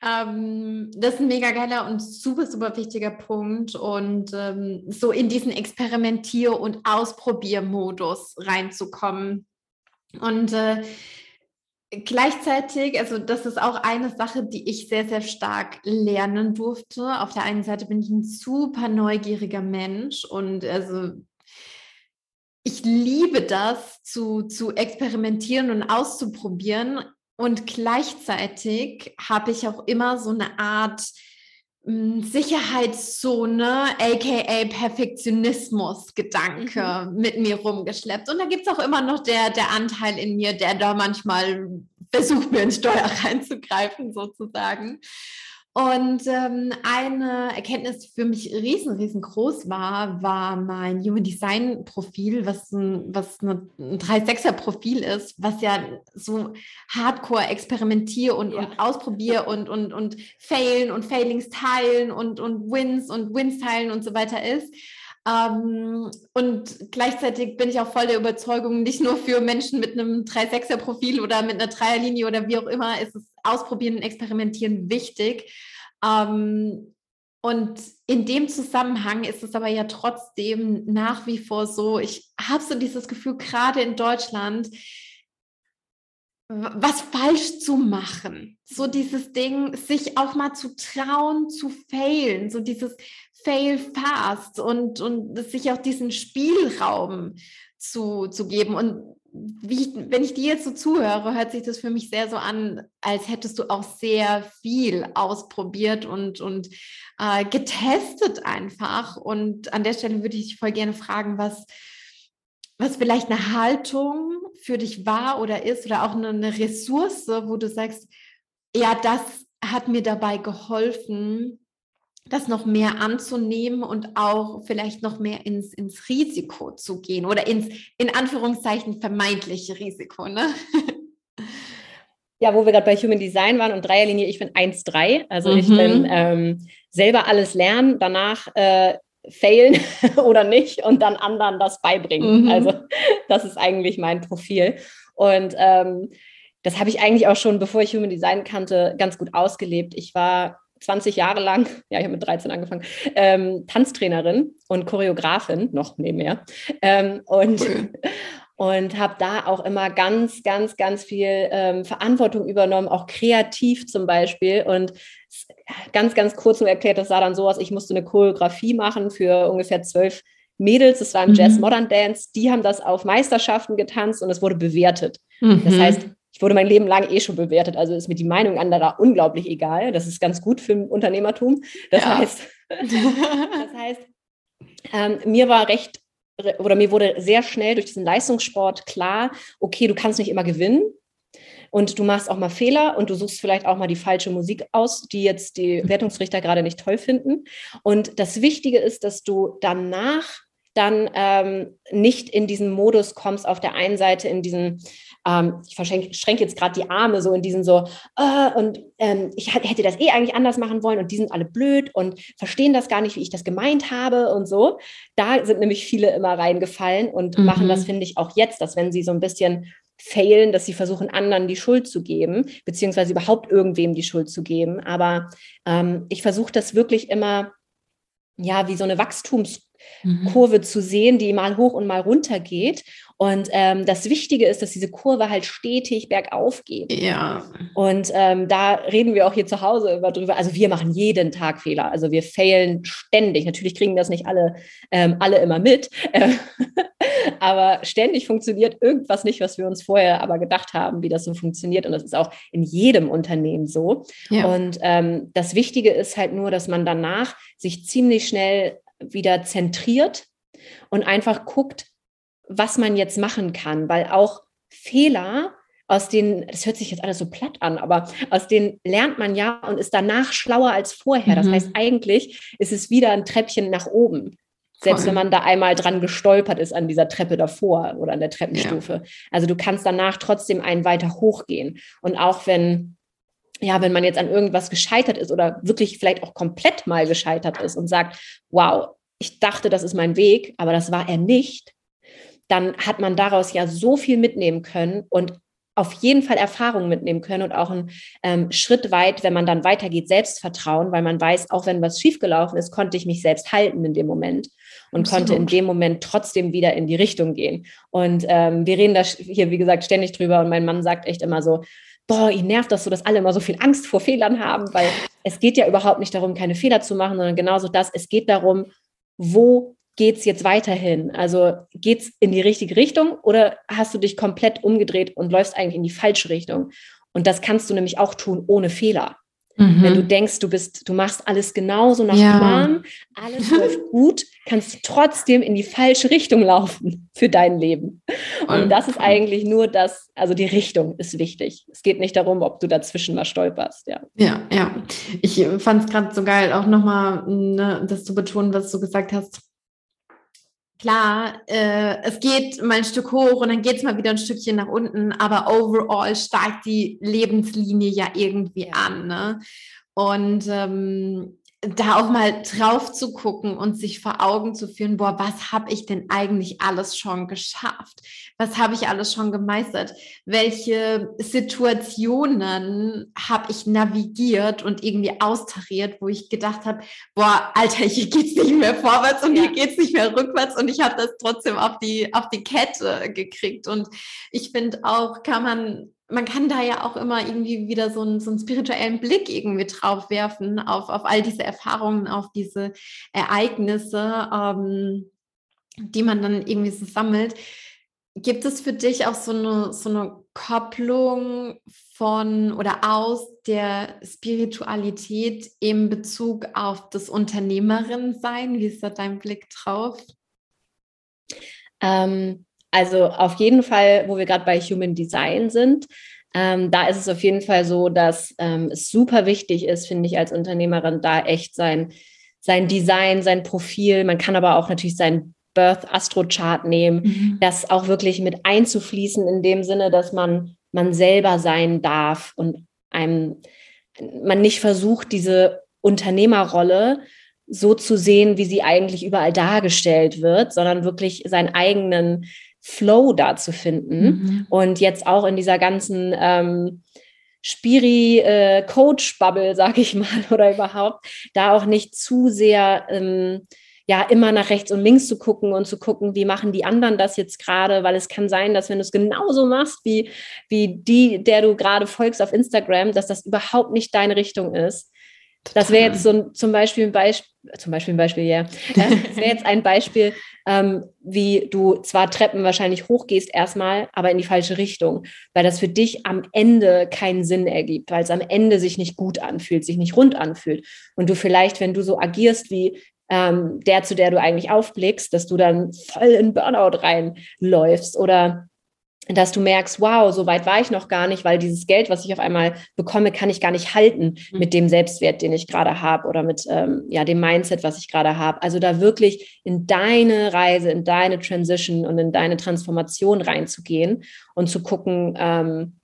Ähm, das ist ein mega geiler und super, super wichtiger Punkt. Und ähm, so in diesen Experimentier- und Ausprobiermodus reinzukommen und äh, gleichzeitig, also das ist auch eine Sache, die ich sehr, sehr stark lernen durfte. Auf der einen Seite bin ich ein super neugieriger Mensch und also ich liebe das, zu, zu experimentieren und auszuprobieren. Und gleichzeitig habe ich auch immer so eine Art hm, Sicherheitszone, aka Perfektionismus-Gedanke mhm. mit mir rumgeschleppt. Und da gibt es auch immer noch der, der Anteil in mir, der da manchmal versucht, mir ins Steuer reinzugreifen, sozusagen. Und ähm, eine Erkenntnis, die für mich riesen, riesengroß war, war mein Human Design Profil, was ein, was eine, ein 3-6er Profil ist, was ja so hardcore experimentier und, ja. und ausprobier [laughs] und, und, und failen und Failings teilen und, und Wins und Wins teilen und so weiter ist. Ähm, und gleichzeitig bin ich auch voll der Überzeugung, nicht nur für Menschen mit einem 3-6er-Profil oder mit einer Dreierlinie oder wie auch immer, ist es Ausprobieren und Experimentieren wichtig. Ähm, und in dem Zusammenhang ist es aber ja trotzdem nach wie vor so, ich habe so dieses Gefühl, gerade in Deutschland, was falsch zu machen. So dieses Ding, sich auch mal zu trauen, zu failen, so dieses fail fast und, und sich auch diesen Spielraum zu, zu geben. Und ich, wenn ich dir jetzt so zuhöre, hört sich das für mich sehr so an, als hättest du auch sehr viel ausprobiert und, und äh, getestet einfach. Und an der Stelle würde ich dich voll gerne fragen, was, was vielleicht eine Haltung für dich war oder ist oder auch eine, eine Ressource, wo du sagst, ja, das hat mir dabei geholfen, das noch mehr anzunehmen und auch vielleicht noch mehr ins, ins Risiko zu gehen oder ins, in Anführungszeichen, vermeintliche Risiko. Ne?
Ja, wo wir gerade bei Human Design waren und Dreierlinie, ich bin 1-3. Also mhm. ich bin ähm, selber alles lernen, danach äh, failen [laughs] oder nicht und dann anderen das beibringen. Mhm. Also das ist eigentlich mein Profil. Und ähm, das habe ich eigentlich auch schon, bevor ich Human Design kannte, ganz gut ausgelebt. Ich war 20 Jahre lang, ja, ich habe mit 13 angefangen, ähm, Tanztrainerin und Choreografin, noch nebenher. Ähm, und [laughs] und habe da auch immer ganz, ganz, ganz viel ähm, Verantwortung übernommen, auch kreativ zum Beispiel. Und ganz, ganz kurz nur erklärt, das sah dann so aus, ich musste eine Choreografie machen für ungefähr zwölf Mädels, das war im mhm. Jazz Modern Dance, die haben das auf Meisterschaften getanzt und es wurde bewertet. Mhm. Das heißt, ich wurde mein Leben lang eh schon bewertet, also ist mir die Meinung anderer unglaublich egal. Das ist ganz gut für Unternehmertum. Das ja. heißt, [laughs] das heißt ähm, mir war recht oder mir wurde sehr schnell durch diesen Leistungssport klar, okay, du kannst nicht immer gewinnen und du machst auch mal Fehler und du suchst vielleicht auch mal die falsche Musik aus, die jetzt die Wertungsrichter gerade nicht toll finden. Und das Wichtige ist, dass du danach dann ähm, nicht in diesen Modus kommst, auf der einen Seite in diesen ähm, ich verschränke jetzt gerade die Arme so in diesen so, äh, und ähm, ich hätte das eh eigentlich anders machen wollen und die sind alle blöd und verstehen das gar nicht, wie ich das gemeint habe und so. Da sind nämlich viele immer reingefallen und mhm. machen das, finde ich, auch jetzt, dass wenn sie so ein bisschen failen, dass sie versuchen, anderen die Schuld zu geben, beziehungsweise überhaupt irgendwem die Schuld zu geben. Aber ähm, ich versuche das wirklich immer, ja, wie so eine Wachstumskurve mhm. zu sehen, die mal hoch und mal runter geht. Und ähm, das Wichtige ist, dass diese Kurve halt stetig bergauf geht.
Ja.
Und ähm, da reden wir auch hier zu Hause immer drüber. Also wir machen jeden Tag Fehler. Also wir failen ständig. Natürlich kriegen das nicht alle, ähm, alle immer mit. [laughs] aber ständig funktioniert irgendwas nicht, was wir uns vorher aber gedacht haben, wie das so funktioniert. Und das ist auch in jedem Unternehmen so. Ja. Und ähm, das Wichtige ist halt nur, dass man danach sich ziemlich schnell wieder zentriert und einfach guckt, was man jetzt machen kann, weil auch Fehler, aus denen, das hört sich jetzt alles so platt an, aber aus denen lernt man ja und ist danach schlauer als vorher. Das mhm. heißt, eigentlich ist es wieder ein Treppchen nach oben. Selbst Voll. wenn man da einmal dran gestolpert ist an dieser Treppe davor oder an der Treppenstufe. Ja. Also du kannst danach trotzdem einen weiter hochgehen. Und auch wenn, ja, wenn man jetzt an irgendwas gescheitert ist oder wirklich vielleicht auch komplett mal gescheitert ist und sagt, wow, ich dachte, das ist mein Weg, aber das war er nicht, dann hat man daraus ja so viel mitnehmen können und auf jeden Fall Erfahrungen mitnehmen können und auch einen ähm, Schritt weit, wenn man dann weitergeht, Selbstvertrauen, weil man weiß, auch wenn was schiefgelaufen ist, konnte ich mich selbst halten in dem Moment und Absolut. konnte in dem Moment trotzdem wieder in die Richtung gehen. Und ähm, wir reden da hier, wie gesagt, ständig drüber und mein Mann sagt echt immer so, boah, ihn nervt das so, dass alle immer so viel Angst vor Fehlern haben, weil es geht ja überhaupt nicht darum, keine Fehler zu machen, sondern genauso das, es geht darum, wo geht es jetzt weiterhin? Also geht es in die richtige Richtung oder hast du dich komplett umgedreht und läufst eigentlich in die falsche Richtung? Und das kannst du nämlich auch tun ohne Fehler. Mhm. Wenn du denkst, du bist, du machst alles genauso nach ja. Plan, alles läuft gut, kannst du trotzdem in die falsche Richtung laufen für dein Leben. Und das ist eigentlich nur das, also die Richtung ist wichtig. Es geht nicht darum, ob du dazwischen mal stolperst, ja.
Ja, ja. Ich fand es gerade so geil, auch nochmal ne, das zu betonen, was du gesagt hast klar, äh, es geht mal ein Stück hoch und dann geht es mal wieder ein Stückchen nach unten, aber overall steigt die Lebenslinie ja irgendwie an. Ne? Und ähm, da auch mal drauf zu gucken und sich vor Augen zu führen, boah, was habe ich denn eigentlich alles schon geschafft? Was habe ich alles schon gemeistert? Welche Situationen habe ich navigiert und irgendwie austariert, wo ich gedacht habe, boah, Alter, hier geht's nicht mehr vorwärts und ja. hier geht's nicht mehr rückwärts und ich habe das trotzdem auf die auf die Kette gekriegt und ich finde auch kann man man kann da ja auch immer irgendwie wieder so einen, so einen spirituellen Blick irgendwie drauf werfen, auf, auf all diese Erfahrungen, auf diese Ereignisse, ähm, die man dann irgendwie so sammelt. Gibt es für dich auch so eine, so eine Kopplung von oder aus der Spiritualität im Bezug auf das Unternehmerin-Sein? Wie ist da dein Blick drauf?
Ähm, also auf jeden Fall, wo wir gerade bei Human Design sind, ähm, da ist es auf jeden Fall so, dass ähm, es super wichtig ist, finde ich, als Unternehmerin da echt sein, sein Design, sein Profil. Man kann aber auch natürlich sein Birth Astro Chart nehmen, mhm. das auch wirklich mit einzufließen in dem Sinne, dass man man selber sein darf und einem man nicht versucht, diese Unternehmerrolle so zu sehen, wie sie eigentlich überall dargestellt wird, sondern wirklich seinen eigenen Flow da zu finden. Mhm. Und jetzt auch in dieser ganzen ähm, Spiri-Coach-Bubble, äh, [laughs] sag ich mal, oder überhaupt, da auch nicht zu sehr ähm, ja immer nach rechts und links zu gucken und zu gucken, wie machen die anderen das jetzt gerade, weil es kann sein, dass wenn du es genauso machst wie, wie die, der du gerade folgst auf Instagram, dass das überhaupt nicht deine Richtung ist. Das wäre jetzt so ein, zum Beispiel ein Beispiel, zum Beispiel ein Beispiel, ja. Das wäre jetzt ein Beispiel, ähm, wie du zwar Treppen wahrscheinlich hochgehst erstmal, aber in die falsche Richtung, weil das für dich am Ende keinen Sinn ergibt, weil es am Ende sich nicht gut anfühlt, sich nicht rund anfühlt. Und du vielleicht, wenn du so agierst wie ähm, der, zu der du eigentlich aufblickst, dass du dann voll in Burnout reinläufst oder dass du merkst, wow, so weit war ich noch gar nicht, weil dieses Geld, was ich auf einmal bekomme, kann ich gar nicht halten mhm. mit dem Selbstwert, den ich gerade habe oder mit ähm, ja, dem Mindset, was ich gerade habe. Also da wirklich in deine Reise, in deine Transition und in deine Transformation reinzugehen und zu gucken, ähm,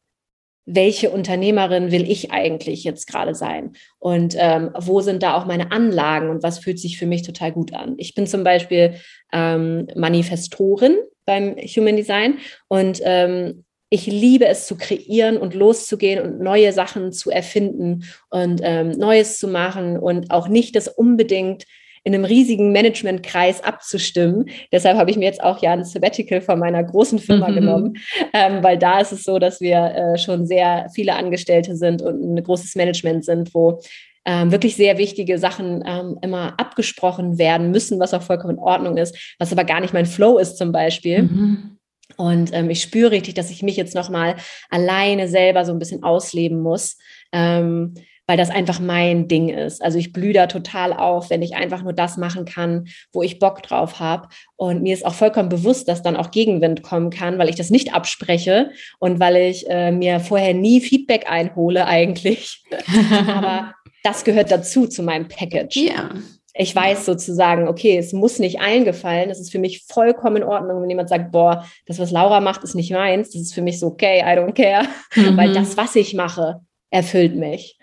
welche Unternehmerin will ich eigentlich jetzt gerade sein? Und ähm, wo sind da auch meine Anlagen und was fühlt sich für mich total gut an? Ich bin zum Beispiel ähm, Manifestorin beim Human Design. Und ähm, ich liebe es zu kreieren und loszugehen und neue Sachen zu erfinden und ähm, Neues zu machen und auch nicht das unbedingt in einem riesigen Managementkreis abzustimmen. Deshalb habe ich mir jetzt auch ja ein Sabbatical von meiner großen Firma mhm. genommen, ähm, weil da ist es so, dass wir äh, schon sehr viele Angestellte sind und ein großes Management sind, wo ähm, wirklich sehr wichtige Sachen ähm, immer abgesprochen werden müssen, was auch vollkommen in Ordnung ist, was aber gar nicht mein Flow ist zum Beispiel. Mhm. Und ähm, ich spüre richtig, dass ich mich jetzt nochmal alleine selber so ein bisschen ausleben muss, ähm, weil das einfach mein Ding ist. Also ich blühe da total auf, wenn ich einfach nur das machen kann, wo ich Bock drauf habe. Und mir ist auch vollkommen bewusst, dass dann auch Gegenwind kommen kann, weil ich das nicht abspreche und weil ich äh, mir vorher nie Feedback einhole eigentlich. [laughs] Aber das gehört dazu zu meinem Package.
Ja.
Ich weiß sozusagen, okay, es muss nicht allen gefallen. Es ist für mich vollkommen in Ordnung, wenn jemand sagt, boah, das, was Laura macht, ist nicht meins. Das ist für mich so, okay, I don't care. Mhm. Weil das, was ich mache, erfüllt mich.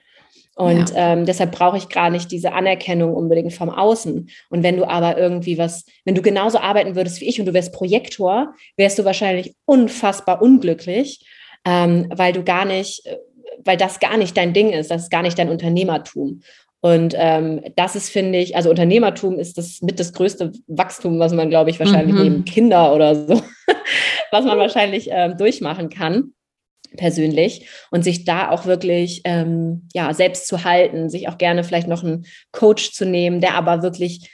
Und ja. ähm, deshalb brauche ich gar nicht diese Anerkennung unbedingt vom Außen. Und wenn du aber irgendwie was, wenn du genauso arbeiten würdest wie ich und du wärst Projektor, wärst du wahrscheinlich unfassbar unglücklich, ähm, weil du gar nicht äh, weil das gar nicht dein Ding ist, das ist gar nicht dein Unternehmertum. Und ähm, das ist, finde ich, also Unternehmertum ist das mit das größte Wachstum, was man, glaube ich, wahrscheinlich mhm. neben Kinder oder so, [laughs] was man wahrscheinlich ähm, durchmachen kann persönlich und sich da auch wirklich ähm, ja selbst zu halten, sich auch gerne vielleicht noch einen Coach zu nehmen, der aber wirklich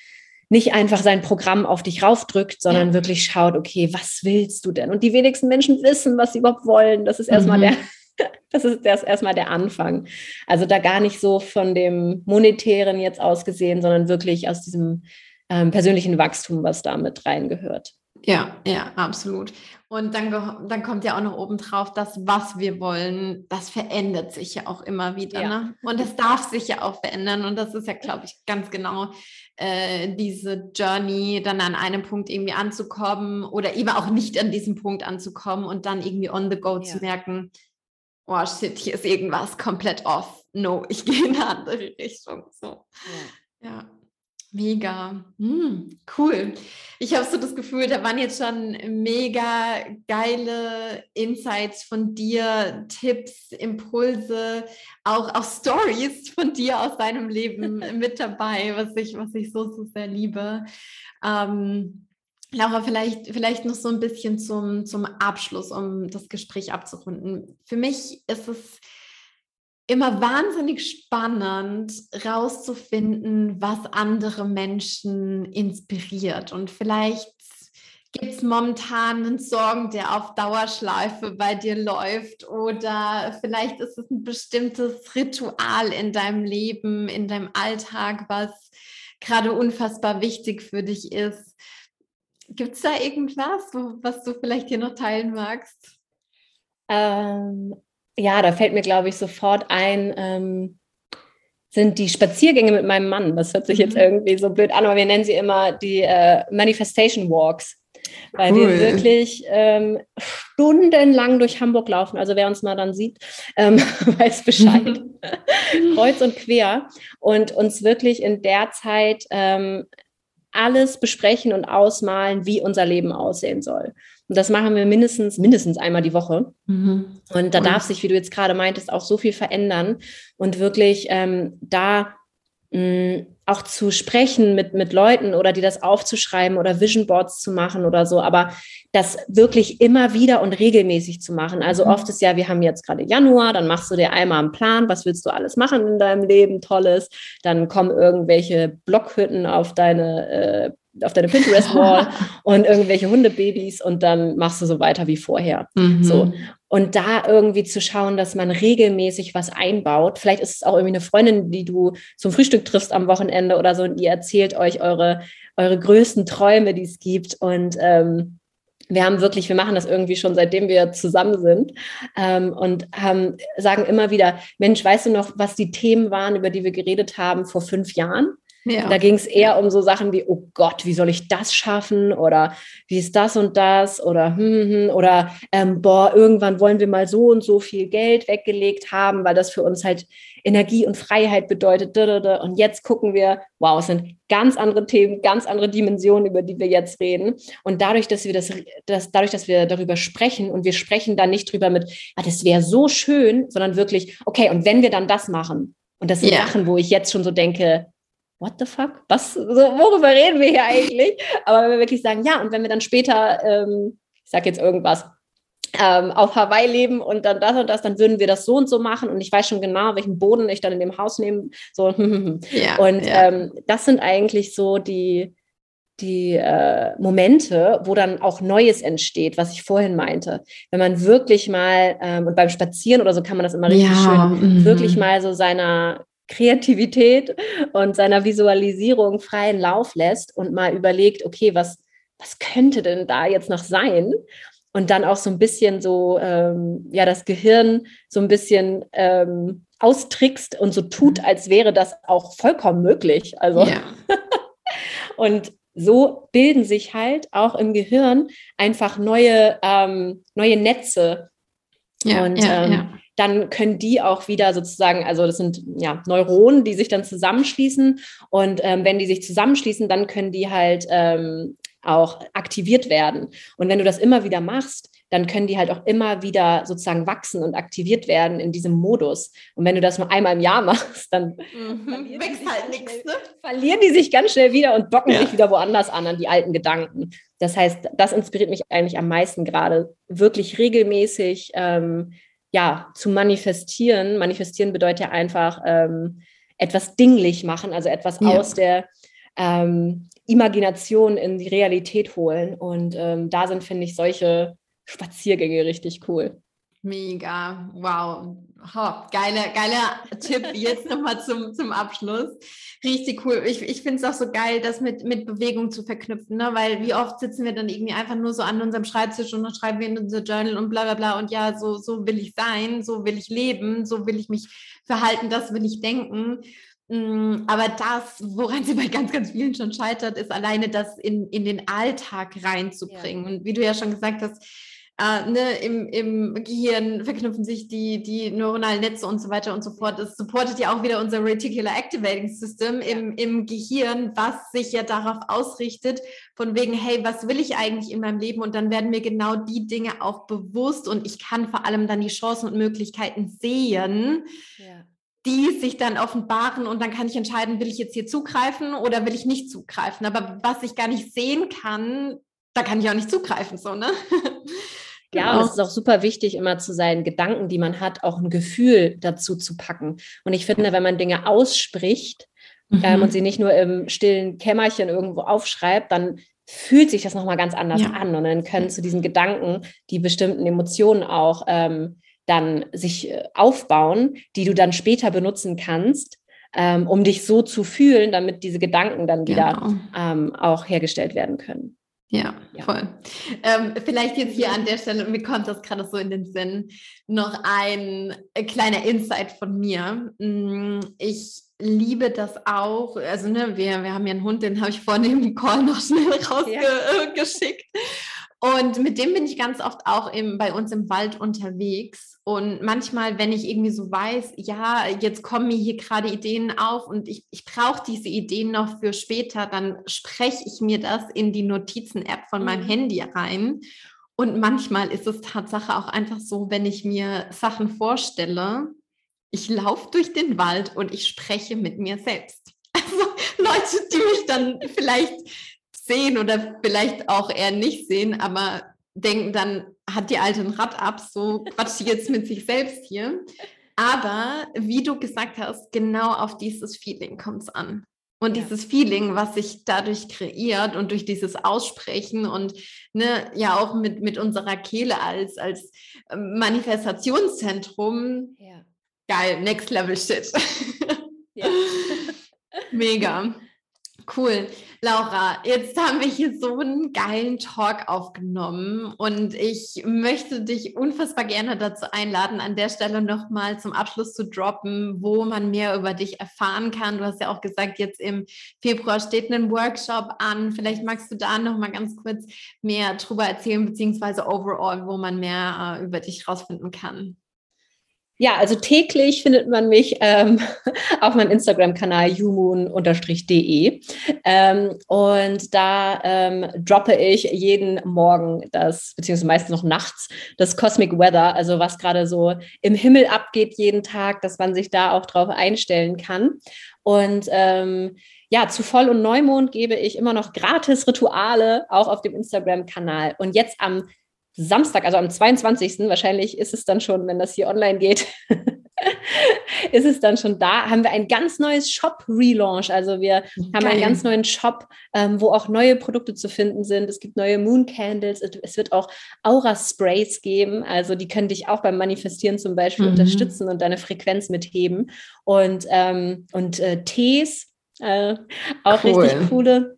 nicht einfach sein Programm auf dich raufdrückt, sondern ja. wirklich schaut, okay, was willst du denn? Und die wenigsten Menschen wissen, was sie überhaupt wollen. Das ist erstmal mhm. der [laughs] Das ist erst erstmal der Anfang. Also da gar nicht so von dem Monetären jetzt ausgesehen, sondern wirklich aus diesem ähm, persönlichen Wachstum, was da mit reingehört.
Ja, ja, absolut. Und dann, dann kommt ja auch noch oben drauf, dass was wir wollen, das verändert sich ja auch immer wieder. Ja. Ne? Und es darf sich ja auch verändern. Und das ist ja, glaube ich, ganz genau äh, diese Journey, dann an einem Punkt irgendwie anzukommen oder eben auch nicht an diesem Punkt anzukommen und dann irgendwie on the go ja. zu merken, oh shit, hier ist irgendwas komplett off. No, ich [laughs] gehe in eine andere Richtung. So. ja. ja. Mega, hm, cool. Ich habe so das Gefühl, da waren jetzt schon mega geile Insights von dir, Tipps, Impulse, auch, auch Stories von dir aus deinem Leben [laughs] mit dabei, was ich, was ich so, so sehr liebe. Ähm, Laura, vielleicht, vielleicht noch so ein bisschen zum, zum Abschluss, um das Gespräch abzurunden. Für mich ist es immer wahnsinnig spannend, rauszufinden, was andere Menschen inspiriert. Und vielleicht gibt es momentan einen Song, der auf Dauerschleife bei dir läuft oder vielleicht ist es ein bestimmtes Ritual in deinem Leben, in deinem Alltag, was gerade unfassbar wichtig für dich ist. Gibt es da irgendwas, was du vielleicht hier noch teilen magst?
Ähm, ja, da fällt mir, glaube ich, sofort ein, ähm, sind die Spaziergänge mit meinem Mann. Das hört sich jetzt mhm. irgendwie so blöd an, aber wir nennen sie immer die äh, Manifestation Walks. Weil cool. wir wirklich ähm, stundenlang durch Hamburg laufen. Also wer uns mal dann sieht, ähm, [laughs] weiß Bescheid. [laughs] Kreuz und quer. Und uns wirklich in der Zeit ähm, alles besprechen und ausmalen, wie unser Leben aussehen soll. Und das machen wir mindestens, mindestens einmal die Woche. Mhm. Und da mhm. darf sich, wie du jetzt gerade meintest, auch so viel verändern und wirklich ähm, da mh, mm, auch zu sprechen mit, mit Leuten oder die das aufzuschreiben oder Vision Boards zu machen oder so, aber das wirklich immer wieder und regelmäßig zu machen. Also mhm. oft ist ja, wir haben jetzt gerade Januar, dann machst du dir einmal einen Plan, was willst du alles machen in deinem Leben, tolles, dann kommen irgendwelche Blockhütten auf deine äh, auf deine Pinterest-Wall [laughs] und irgendwelche Hundebabys und dann machst du so weiter wie vorher. Mhm. So. Und da irgendwie zu schauen, dass man regelmäßig was einbaut. Vielleicht ist es auch irgendwie eine Freundin, die du zum Frühstück triffst am Wochenende oder so und ihr erzählt euch eure, eure größten Träume, die es gibt. Und ähm, wir haben wirklich, wir machen das irgendwie schon seitdem wir zusammen sind ähm, und haben, sagen immer wieder, Mensch, weißt du noch, was die Themen waren, über die wir geredet haben vor fünf Jahren? Ja. Da ging es eher um so Sachen wie, oh Gott, wie soll ich das schaffen? Oder wie ist das und das? Oder hm, hm, oder ähm, boah, irgendwann wollen wir mal so und so viel Geld weggelegt haben, weil das für uns halt Energie und Freiheit bedeutet. Und jetzt gucken wir, wow, es sind ganz andere Themen, ganz andere Dimensionen, über die wir jetzt reden. Und dadurch, dass wir das, das dadurch, dass wir darüber sprechen und wir sprechen dann nicht drüber mit, ah, das wäre so schön, sondern wirklich, okay, und wenn wir dann das machen, und das sind yeah. Sachen, wo ich jetzt schon so denke, what the fuck? Was, so, worüber reden wir hier eigentlich? Aber wenn wir wirklich sagen, ja, und wenn wir dann später, ähm, ich sag jetzt irgendwas, ähm, auf Hawaii leben und dann das und das, dann würden wir das so und so machen und ich weiß schon genau, welchen Boden ich dann in dem Haus nehme. So, [laughs] ja, und ja. Ähm, das sind eigentlich so die, die äh, Momente, wo dann auch Neues entsteht, was ich vorhin meinte. Wenn man wirklich mal, ähm, und beim Spazieren oder so kann man das immer richtig ja, schön, -hmm. wirklich mal so seiner Kreativität und seiner Visualisierung freien Lauf lässt und mal überlegt, okay, was, was könnte denn da jetzt noch sein? Und dann auch so ein bisschen so, ähm, ja, das Gehirn so ein bisschen ähm, austrickst und so tut, mhm. als wäre das auch vollkommen möglich. Also, ja. [laughs] und so bilden sich halt auch im Gehirn einfach neue, ähm, neue Netze. Ja, und ja, ähm, ja dann können die auch wieder sozusagen, also das sind ja Neuronen, die sich dann zusammenschließen und ähm, wenn die sich zusammenschließen, dann können die halt ähm, auch aktiviert werden. Und wenn du das immer wieder machst, dann können die halt auch immer wieder sozusagen wachsen und aktiviert werden in diesem Modus. Und wenn du das nur einmal im Jahr [laughs] machst, dann mhm. wächst halt nichts. Ne? Verlieren die sich ganz schnell wieder und docken ja. sich wieder woanders an, an die alten Gedanken. Das heißt, das inspiriert mich eigentlich am meisten gerade, wirklich regelmäßig ähm, ja, zu manifestieren. Manifestieren bedeutet ja einfach ähm, etwas dinglich machen, also etwas ja. aus der ähm, Imagination in die Realität holen. Und ähm, da sind, finde ich, solche Spaziergänge richtig cool.
Mega, wow. Oh, geiler, geiler Tipp jetzt nochmal zum, zum Abschluss. Richtig cool. Ich, ich finde es auch so geil, das mit, mit Bewegung zu verknüpfen, ne? weil wie oft sitzen wir dann irgendwie einfach nur so an unserem Schreibtisch und dann schreiben wir in unser Journal und bla bla bla und ja, so, so will ich sein, so will ich leben, so will ich mich verhalten, das will ich denken. Mm, aber das, woran sie bei ganz, ganz vielen schon scheitert, ist alleine das in, in den Alltag reinzubringen. Ja. Und wie du ja schon gesagt hast, äh, ne, im, im Gehirn verknüpfen sich die, die neuronalen Netze und so weiter und so fort. Das supportet ja auch wieder unser Reticular Activating System im, im Gehirn, was sich ja darauf ausrichtet, von wegen, hey, was will ich eigentlich in meinem Leben? Und dann werden mir genau die Dinge auch bewusst und ich kann vor allem dann die Chancen und Möglichkeiten sehen. Ja die sich dann offenbaren und dann kann ich entscheiden, will ich jetzt hier zugreifen oder will ich nicht zugreifen. Aber was ich gar nicht sehen kann, da kann ich auch nicht zugreifen, so, ne? [laughs]
Ja, und es ist auch super wichtig, immer zu seinen Gedanken, die man hat, auch ein Gefühl dazu zu packen. Und ich finde, wenn man Dinge ausspricht ähm, mhm. ähm, und sie nicht nur im stillen Kämmerchen irgendwo aufschreibt, dann fühlt sich das nochmal ganz anders ja. an. Und dann können zu diesen Gedanken die bestimmten Emotionen auch ähm, dann sich äh, aufbauen, die du dann später benutzen kannst, ähm, um dich so zu fühlen, damit diese Gedanken dann wieder genau. ähm, auch hergestellt werden können.
Ja, ja. voll. Ähm, vielleicht jetzt hier an der Stelle, mir kommt das gerade so in den Sinn, noch ein äh, kleiner Insight von mir. Mm, ich liebe das auch. Also, ne, wir, wir haben ja einen Hund, den habe ich vorhin im Call noch schnell rausgeschickt. Ja. Und mit dem bin ich ganz oft auch im, bei uns im Wald unterwegs. Und manchmal, wenn ich irgendwie so weiß, ja, jetzt kommen mir hier gerade Ideen auf und ich, ich brauche diese Ideen noch für später, dann spreche ich mir das in die Notizen-App von meinem mhm. Handy rein. Und manchmal ist es Tatsache auch einfach so, wenn ich mir Sachen vorstelle, ich laufe durch den Wald und ich spreche mit mir selbst. [laughs] Also Leute, die mich dann vielleicht sehen oder vielleicht auch eher nicht sehen, aber denken dann, hat die alte ein Rad ab, so quatscht sie jetzt mit sich selbst hier. Aber wie du gesagt hast, genau auf dieses Feeling kommt es an. Und ja. dieses Feeling, was sich dadurch kreiert und durch dieses Aussprechen und ne, ja auch mit, mit unserer Kehle als, als ähm, Manifestationszentrum, ja. geil, next level shit. Ja. [laughs] Mega. Cool. Laura, jetzt haben wir hier so einen geilen Talk aufgenommen und ich möchte dich unfassbar gerne dazu einladen, an der Stelle nochmal zum Abschluss zu droppen, wo man mehr über dich erfahren kann. Du hast ja auch gesagt, jetzt im Februar steht ein Workshop an. Vielleicht magst du da nochmal ganz kurz mehr drüber erzählen, beziehungsweise overall, wo man mehr äh, über dich rausfinden kann.
Ja, also täglich findet man mich ähm, [laughs] auf meinem Instagram-Kanal humoon-de. Ähm, und da ähm, droppe ich jeden Morgen das, beziehungsweise meistens noch nachts, das Cosmic Weather, also was gerade so im Himmel abgeht jeden Tag, dass man sich da auch drauf einstellen kann. Und ähm, ja, zu Voll- und Neumond gebe ich immer noch gratis Rituale, auch auf dem Instagram-Kanal. Und jetzt am Samstag, also am 22. wahrscheinlich ist es dann schon, wenn das hier online geht, [laughs] ist es dann schon da, haben wir ein ganz neues Shop-Relaunch. Also wir Geil. haben einen ganz neuen Shop, ähm, wo auch neue Produkte zu finden sind. Es gibt neue Moon Candles, es wird auch Aura-Sprays geben. Also die können dich auch beim Manifestieren zum Beispiel mhm. unterstützen und deine Frequenz mitheben. Und, ähm, und äh, Tees, äh, auch cool. richtig coole.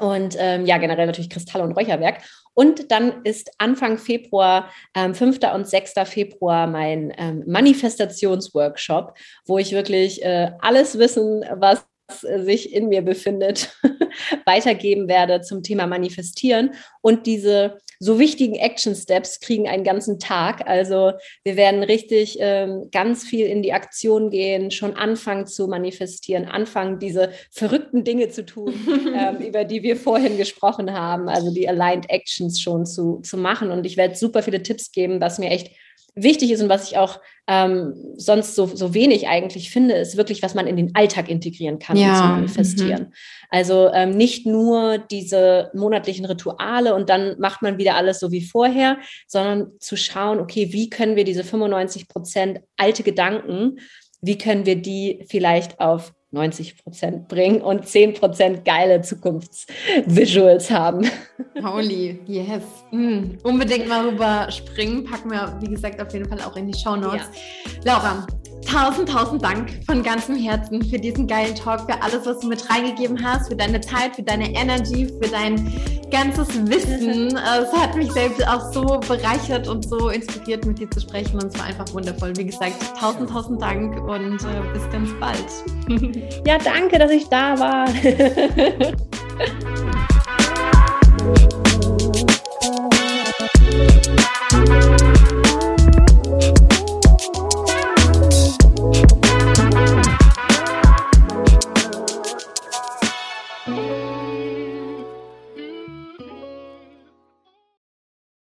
Und ähm, ja, generell natürlich Kristalle und Räucherwerk. Und dann ist Anfang Februar, ähm, 5. und 6. Februar, mein ähm, Manifestationsworkshop, wo ich wirklich äh, alles Wissen, was sich in mir befindet, [laughs] weitergeben werde zum Thema Manifestieren. Und diese so wichtigen Action Steps kriegen einen ganzen Tag. Also wir werden richtig ähm, ganz viel in die Aktion gehen, schon anfangen zu manifestieren, anfangen diese verrückten Dinge zu tun, [laughs] ähm, über die wir vorhin gesprochen haben, also die Aligned Actions schon zu, zu machen. Und ich werde super viele Tipps geben, was mir echt wichtig ist und was ich auch ähm, sonst so, so wenig eigentlich finde, ist wirklich, was man in den Alltag integrieren kann, ja. um zu manifestieren. Mhm. Also ähm, nicht nur diese monatlichen Rituale und dann macht man wieder alles so wie vorher, sondern zu schauen, okay, wie können wir diese 95 Prozent alte Gedanken, wie können wir die vielleicht auf 90 Prozent bringen und 10 Prozent geile Zukunftsvisuals haben.
Holy, yes. Mm, unbedingt mal rüber springen. Packen wir, wie gesagt, auf jeden Fall auch in die Show Notes. Ja. Laura, tausend, tausend Dank von ganzem Herzen für diesen geilen Talk, für alles, was du mit reingegeben hast, für deine Zeit, für deine Energy, für dein ganzes Wissen. [laughs] es hat mich selbst auch so bereichert und so inspiriert, mit dir zu sprechen und es war einfach wundervoll. Wie gesagt, tausend, tausend Dank und äh, bis ganz bald. [laughs]
Ja, danke, dass ich da war.